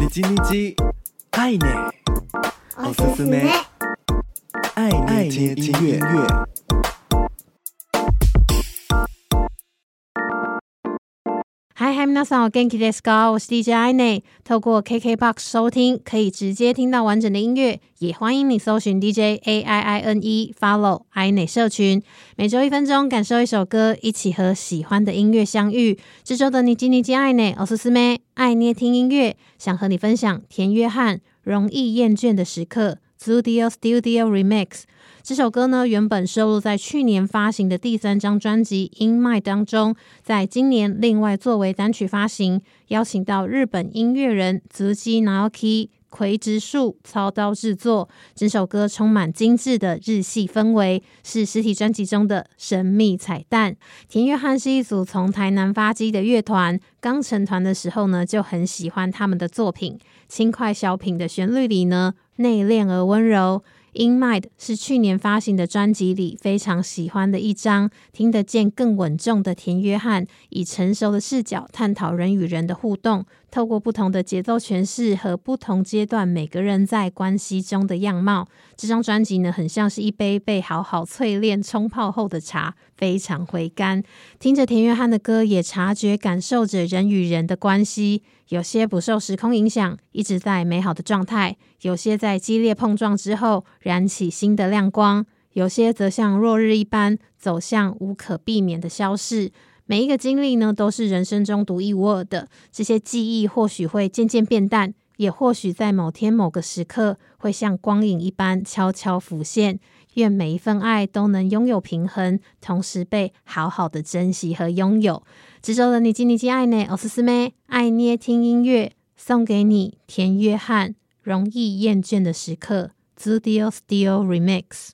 你叽你叽，爱捏，おすすめ，爱捏听音乐。 嗨嗨，皆さん、元気ですか？我是 DJ 爱捏。透过 KKBOX 收听，可以直接听到完整的音乐。也欢迎你搜寻 DJ A I I N E，Follow 爱捏社群。每周一分钟，感受一首歌，一起和喜欢的音乐相遇。这周的你叽你叽爱捏，おすすめ，爱捏听音乐，想和你分享田约翰《容易厌倦的时刻》Studio Studio Remix。 这首歌呢，原本收录在去年发行的第三张专辑《In Mind》当中，在今年另外作为单曲发行，邀请到日本音乐人泽基 Naoki 葵直树操刀制作。整首歌充满精致的日系氛围，是实体专辑中的神秘彩蛋。田约翰是一组从台南发迹的乐团，刚成团的时候呢，就很喜欢他们的作品，轻快小品的旋律里呢，内敛而温柔。In Mind 是去年发行的专辑里非常喜欢的一张，听得见更稳重的田约翰，以成熟的视角探讨人与人的互动，透过不同的节奏诠释和不同阶段每个人在关系中的样貌。这张专辑呢，很像是一杯被好好淬炼冲泡后的茶，非常回甘。听着田约翰的歌，也察觉感受着人与人的关系。有些不受时空影响，一直在美好的状态；有些在激烈碰撞之后燃起新的亮光；有些则像落日一般走向无可避免的消逝。每一个经历呢，都是人生中独一无二的。这些记忆或许会渐渐变淡，也或许在某天某个时刻会像光影一般悄悄浮现。愿每一份爱都能拥有平衡，同时被好好的珍惜和拥有。这周的你叽你叽爱捏，おすすめ爱捏听音乐，送给你田约翰《容易厌倦的时刻》Studio Still Remix。